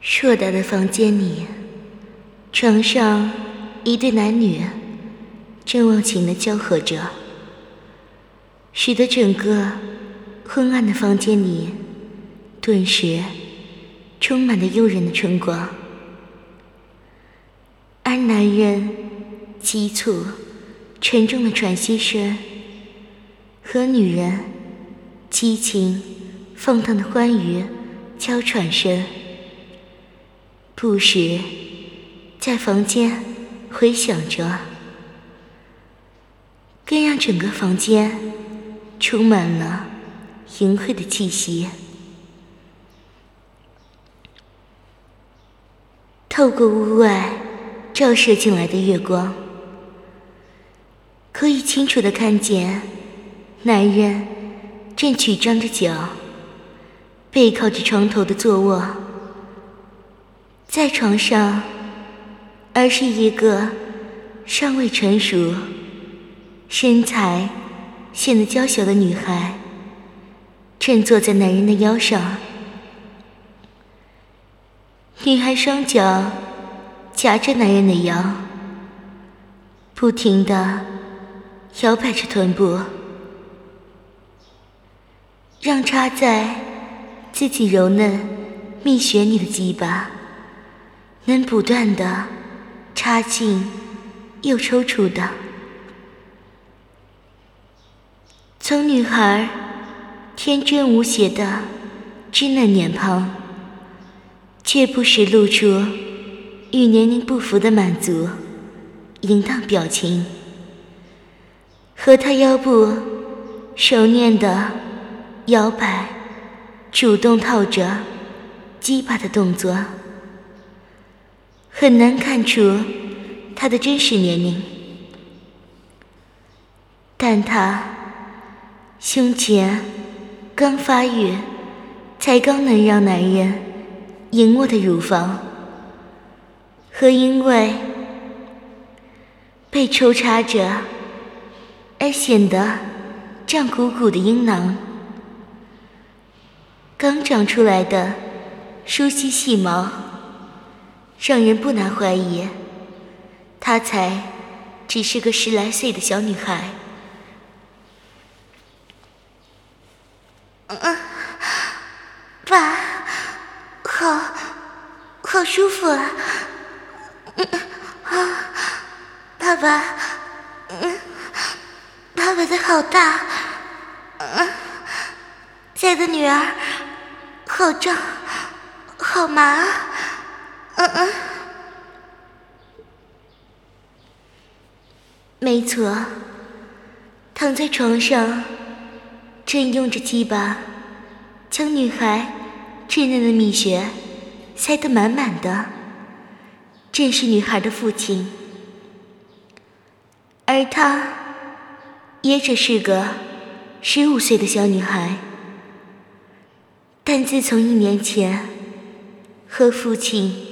硕大的房间里，床上一对男女正忘情的交合着，使得整个昏暗的房间里顿时充满了诱人的春光。而男人急促、沉重的喘息声，和女人激情、放荡的欢愉娇喘声。不时在房间回响着，更让整个房间充满了淫秽的气息。透过屋外照射进来的月光，可以清楚的看见男人正曲张着脚，背靠着床头的坐卧。在床上，而是一个尚未成熟、身材显得娇小的女孩，正坐在男人的腰上。女孩双脚夹着男人的腰，不停地摇摆着臀部，让插在自己柔嫩蜜穴里的鸡巴。能不断的插进又抽出的，从女孩天真无邪的稚嫩脸庞，却不时露出与年龄不符的满足淫荡表情，和她腰部熟练的摇摆、主动套着鸡巴的动作。很难看出他的真实年龄，但他胸前刚发育，才刚能让男人赢我的乳房，和因为被抽插着而显得胀鼓鼓的阴囊，刚长出来的疏细细毛。让人不难怀疑，她才只是个十来岁的小女孩。嗯，爸，好，好舒服啊！嗯啊，爸爸，嗯，爸爸的好大，嗯，在的女儿好胀，好麻。嗯嗯，没错，躺在床上，正用着鸡巴将女孩稚嫩的蜜穴塞得满满的，正是女孩的父亲，而她也只是个十五岁的小女孩，但自从一年前和父亲。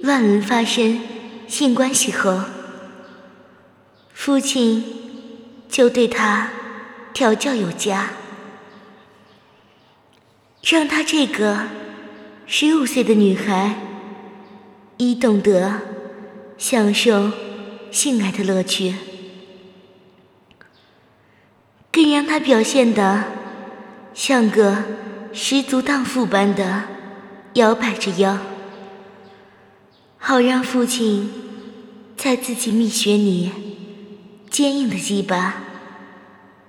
乱伦发生性关系后，父亲就对他调教有加，让他这个十五岁的女孩已懂得享受性爱的乐趣，更让她表现的像个十足荡妇般的摇摆着腰。好让父亲在自己蜜穴里坚硬的鸡巴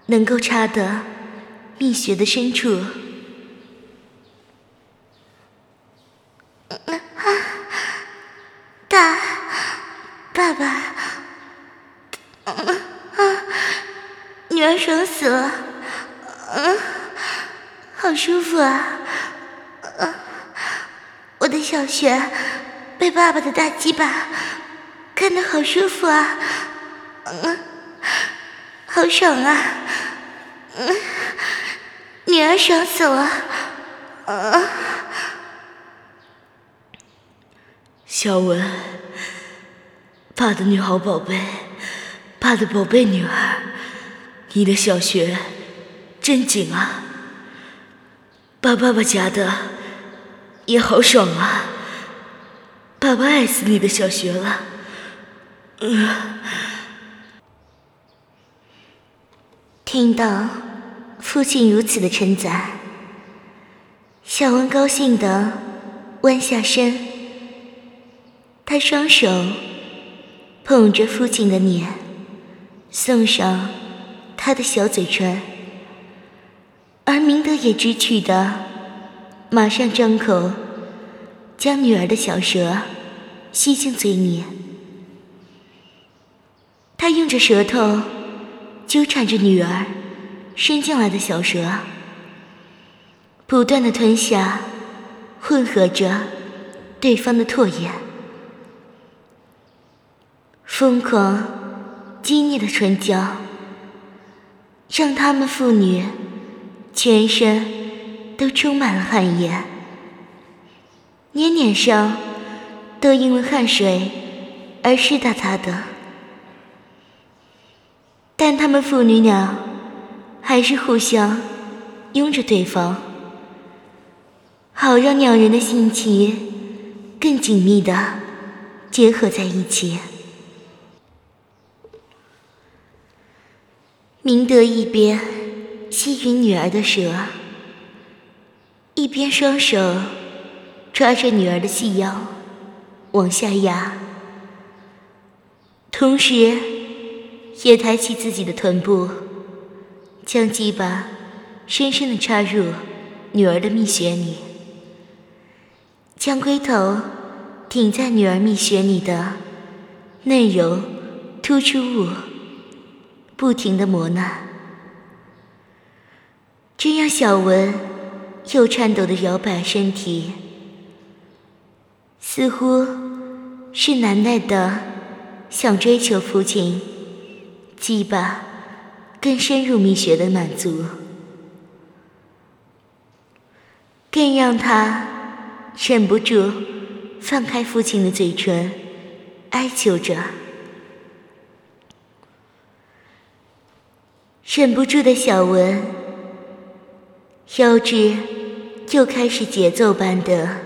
能够插得蜜穴的深处。大爸爸，女儿爽死了，嗯，好舒服啊，嗯我的小穴。被爸爸的大鸡巴干得好舒服啊，嗯，好爽啊，嗯，女儿爽死了，嗯。小文，爸的女好宝贝，爸的宝贝女儿，你的小穴真紧啊，把爸爸夹的也好爽啊。爸爸爱死你的小学了。听到父亲如此的称赞，小文高兴的弯下身，他双手捧着父亲的脸，送上他的小嘴唇，而明德也知趣的马上张口，将女儿的小舌吸进嘴里。他用着舌头纠缠着女儿伸进来的小舌，不断的吞下，混合着对方的唾液，疯狂激烈的唇角，让他们父女全身都充满了汗液，连脸上都因为汗水而湿哒哒的。但他们父女俩还是互相拥着对方，好让两人的心情更紧密的结合在一起。明德一边吸吮女儿的舌，一边双手抓着女儿的细腰往下压，同时。也抬起自己的臀部，将鸡巴深深的插入女儿的蜜穴里，将龟头顶在女儿蜜穴里的内容突出物，不停的磨难，这让小文又颤抖的摇摆身体，似乎是难耐的想追求父亲。鸡巴更深入蜜穴的满足，更让他忍不住放开父亲的嘴唇，哀求着。忍不住的小文腰肢又开始节奏般的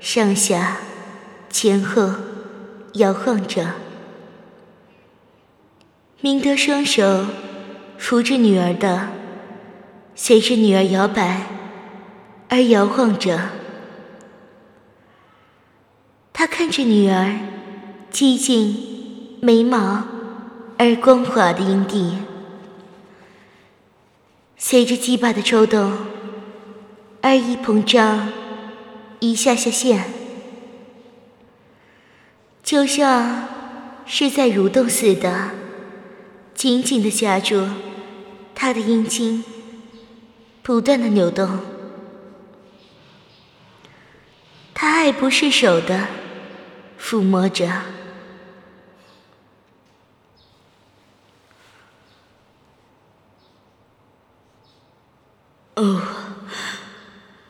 上下前后摇晃着。明德双手扶着女儿的，随着女儿摇摆而摇晃着。他看着女儿激进、眉毛而光滑的阴蒂，随着鸡巴的抽动而一膨胀，一下下陷，就像是在蠕动似的。紧紧地夹住他的阴茎，不断的扭动。他爱不释手的抚摸着。哦，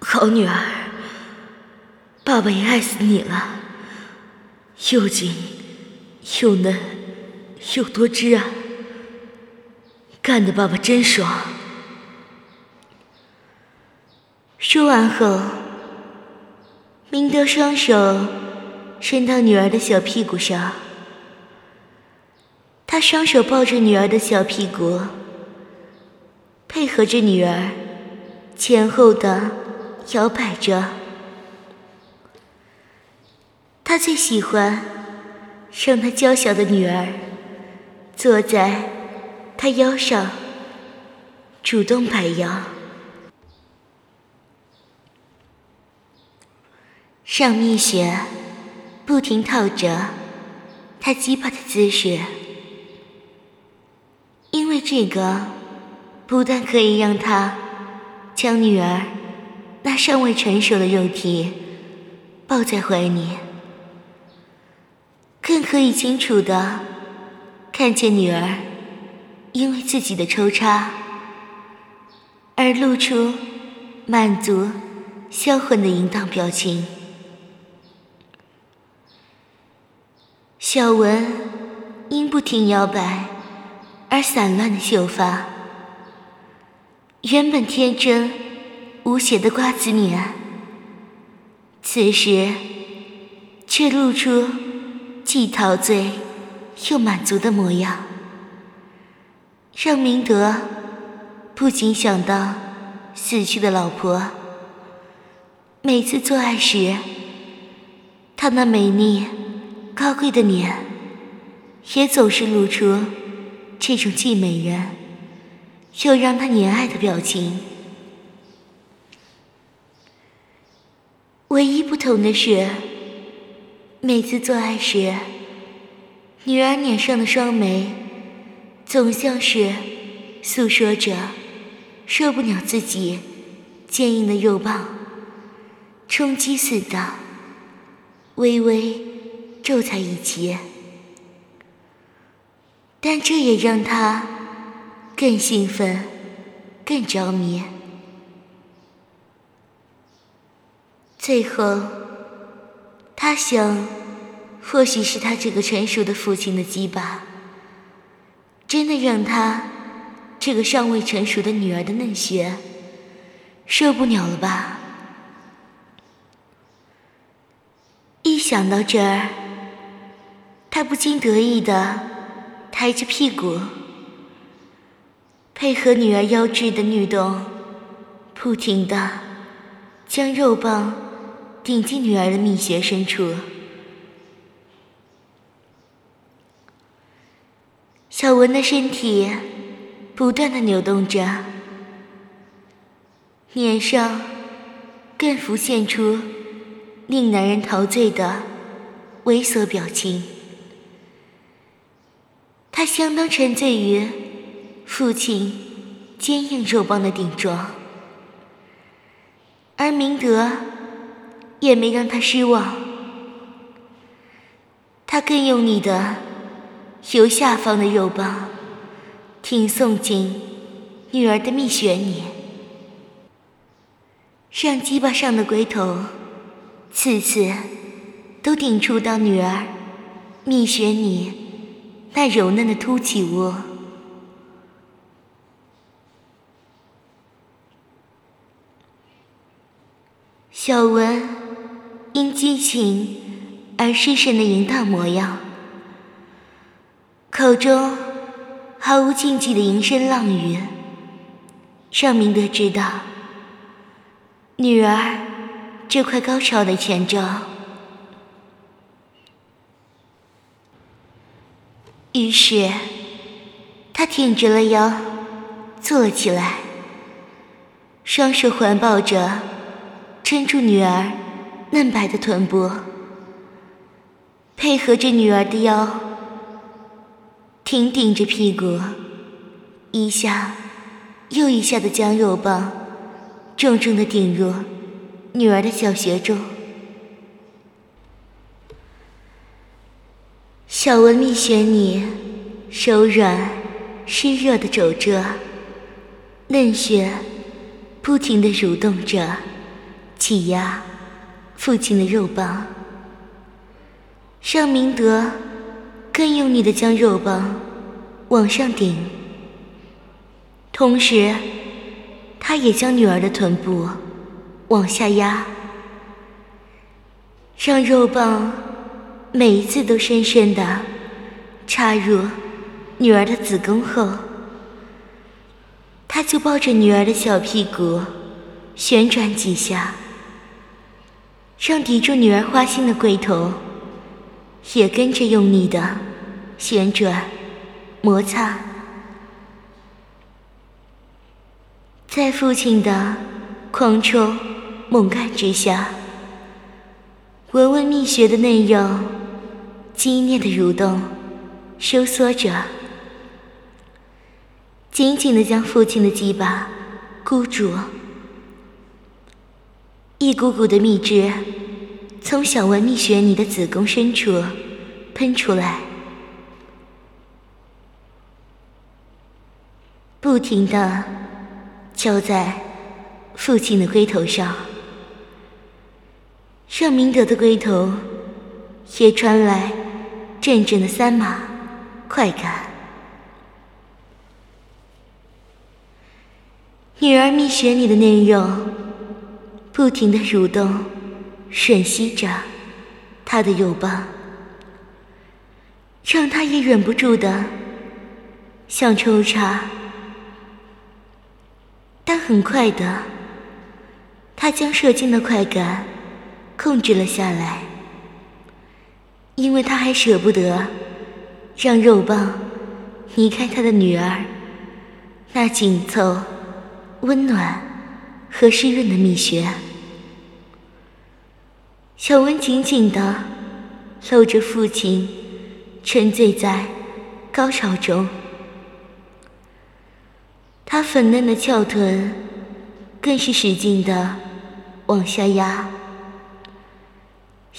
好女儿，爸爸也爱死你了，又紧又嫩又多汁啊！干的爸爸真爽。说完后，明德双手伸到女儿的小屁股上，他双手抱着女儿的小屁股，配合着女儿前后的摇摆着。他最喜欢让他娇小的女儿坐在。他腰上主动摆腰，让蜜雪不停套着他鸡巴的姿势，因为这个不但可以让他将女儿那尚未成熟的肉体抱在怀里，更可以清楚的看见女儿。因为自己的抽插而露出满足、销魂的淫荡表情，小文因不停摇摆而散乱的秀发，原本天真无邪的瓜子脸，此时却露出既陶醉又满足的模样，让明德不禁想到死去的老婆。每次做爱时，他那美丽高贵的脸，也总是露出这种既美人又让他怜爱的表情。唯一不同的是，每次做爱时，女儿脸上的双眉总像是诉说着受不了自己坚硬的肉棒冲击似的，微微皱在一起。但这也让他更兴奋，更着迷。最后，他想，或许是他这个成熟的父亲的鸡巴，真的让他这个尚未成熟的女儿的嫩穴受不了了吧？一想到这儿，他不禁得意的抬着屁股，配合女儿腰肢的律动，不停的将肉棒。顶进女儿的蜜穴深处，小文的身体不断的扭动着，脸上更浮现出令男人陶醉的猥琐表情。他相当沉醉于父亲坚硬肉棒的顶撞，而明德。也没让他失望，他更用力的由下方的肉棒挺送进女儿的蜜穴里，让鸡巴上的龟头次次都顶触到女儿蜜穴里那柔嫩的凸起窝。小文。因激情而失神的淫荡模样，口中毫无禁忌的淫声浪语，让明德知道女儿这块高潮的前兆。于是，他挺直了腰，坐起来，双手环抱着，撑住女儿。嫩白的臀部，配合着女儿的腰，挺顶着屁股，一下又一下的将肉棒重重的顶入女儿的小穴中。小文蜜穴里柔软湿热的肘着，嫩穴不停的蠕动着，挤压。父亲的肉棒，让明德更用力的将肉棒往上顶，同时，他也将女儿的臀部往下压，让肉棒每一次都深深的插入女儿的子宫后，他就抱着女儿的小屁股旋转几下。让抵住女儿花心的龟头也跟着用力的旋转、摩擦，在父亲的狂冲猛干之下，文文蜜穴的内肉激烈的蠕动、收缩着，紧紧的将父亲的鸡巴箍住。一股股的蜜汁从小文蜜穴里的子宫深处喷出来，不停的敲在父亲的龟头上，让明德的龟头也传来阵阵的三麻快感。女儿蜜穴里的内肉。不停的蠕动，吮吸着，他的肉棒，让他也忍不住的想抽插。但很快的，他将射精的快感控制了下来，因为他还舍不得让肉棒离开他的女儿那紧凑、温暖和湿润的蜜穴。小文紧紧地搂着父亲，沉醉在高潮中。他粉嫩的翘臀更是使劲的往下压，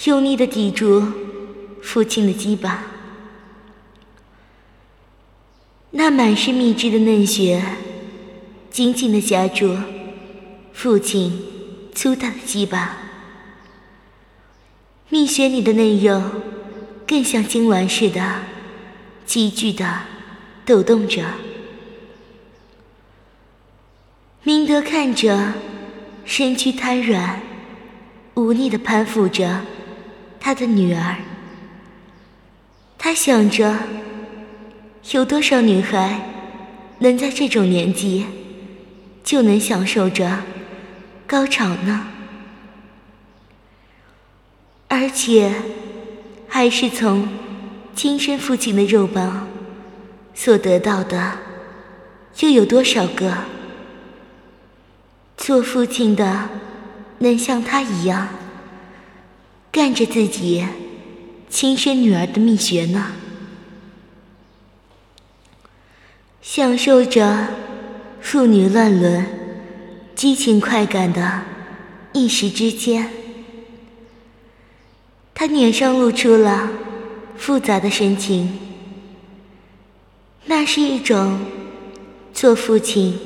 用力的抵住父亲的鸡巴。那满是蜜汁的嫩穴紧紧的夹住父亲粗大的鸡巴，蜜穴里的嫩肉更像痉挛似的急剧的抖动着。明德看着，身躯瘫软、无力的攀附着他的女儿。他想着，有多少女孩能在这种年纪就能享受着高潮呢？而且，还是从亲生父亲的肉棒所得到的，又有多少个？做父亲的能像他一样干着自己亲生女儿的秘穴呢？享受着父女乱伦、激情快感的一时之间，他脸上露出了复杂的神情。那是一种做父亲。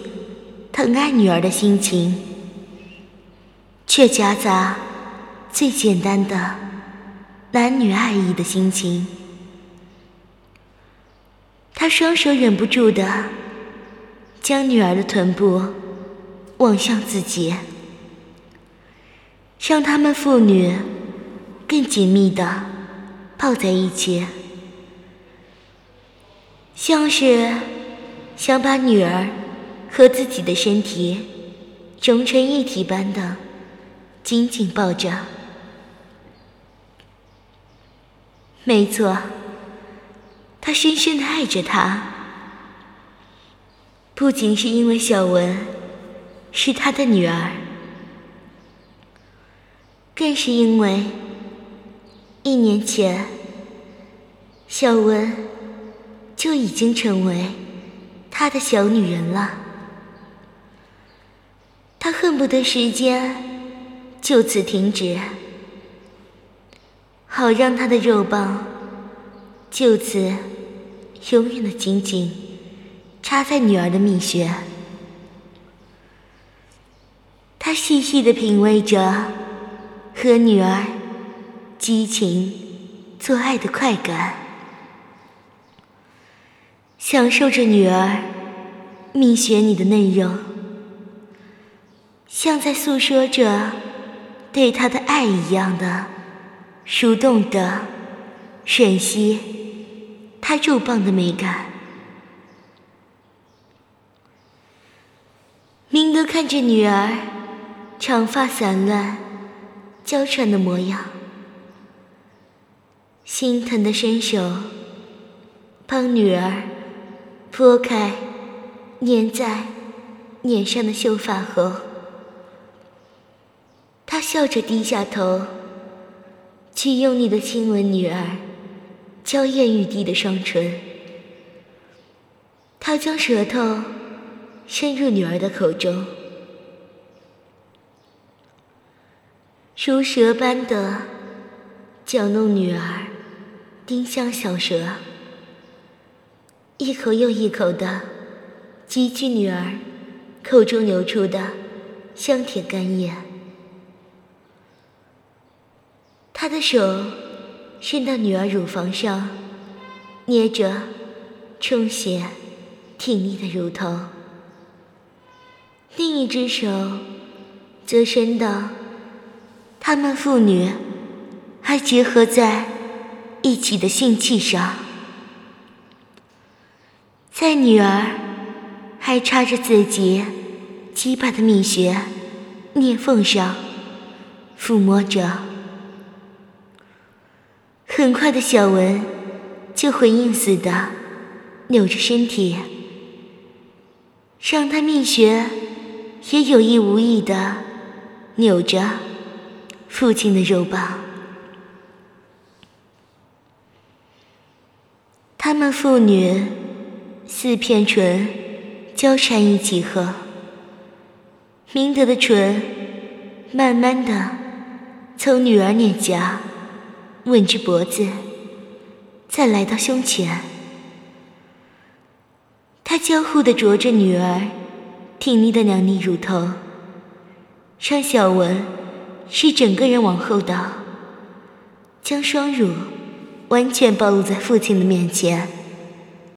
疼爱女儿的心情，却夹杂最简单的男女爱意的心情。他双手忍不住的将女儿的臀部望向自己，让他们父女更紧密的抱在一起，像是想把女儿。和自己的身体融成一体般的紧紧抱着。没错，他深深的爱着她，不仅是因为小文是他的女儿，更是因为一年前小文就已经成为他的小女人了。他恨不得时间就此停止，好让他的肉棒就此永远的紧紧插在女儿的蜜穴。他细细的品味着和女儿激情做爱的快感，享受着女儿蜜穴里的嫩肉。像在诉说着对他的爱一样的蠕动的吮吸他肉棒的美感。明德看着女儿长发散乱、娇喘的模样，心疼的伸手帮女儿拨开粘在脸上的秀发后。笑着低下头，去用力的亲吻女儿娇艳欲滴的双唇。他将舌头伸入女儿的口中，如蛇般的搅弄女儿丁香小舌，一口又一口的汲取女儿口中流出的香甜甘液。他的手伸到女儿乳房上，捏着充血、挺立的乳头；另一只手则伸到他们父女还结合在一起的性器上，在女儿还插着自己鸡巴的蜜穴裂缝上抚摸着，很快的小文就回应似的扭着身体，让他蜜穴也有意无意的扭着父亲的肉棒。他们父女四片唇交缠一起合，明德的唇慢慢的从女儿脸颊吻着脖子，再来到胸前。他交互的啄着女儿挺立的两粒乳头，让小文是整个人往后倒，将双乳。完全暴露在父亲的面前。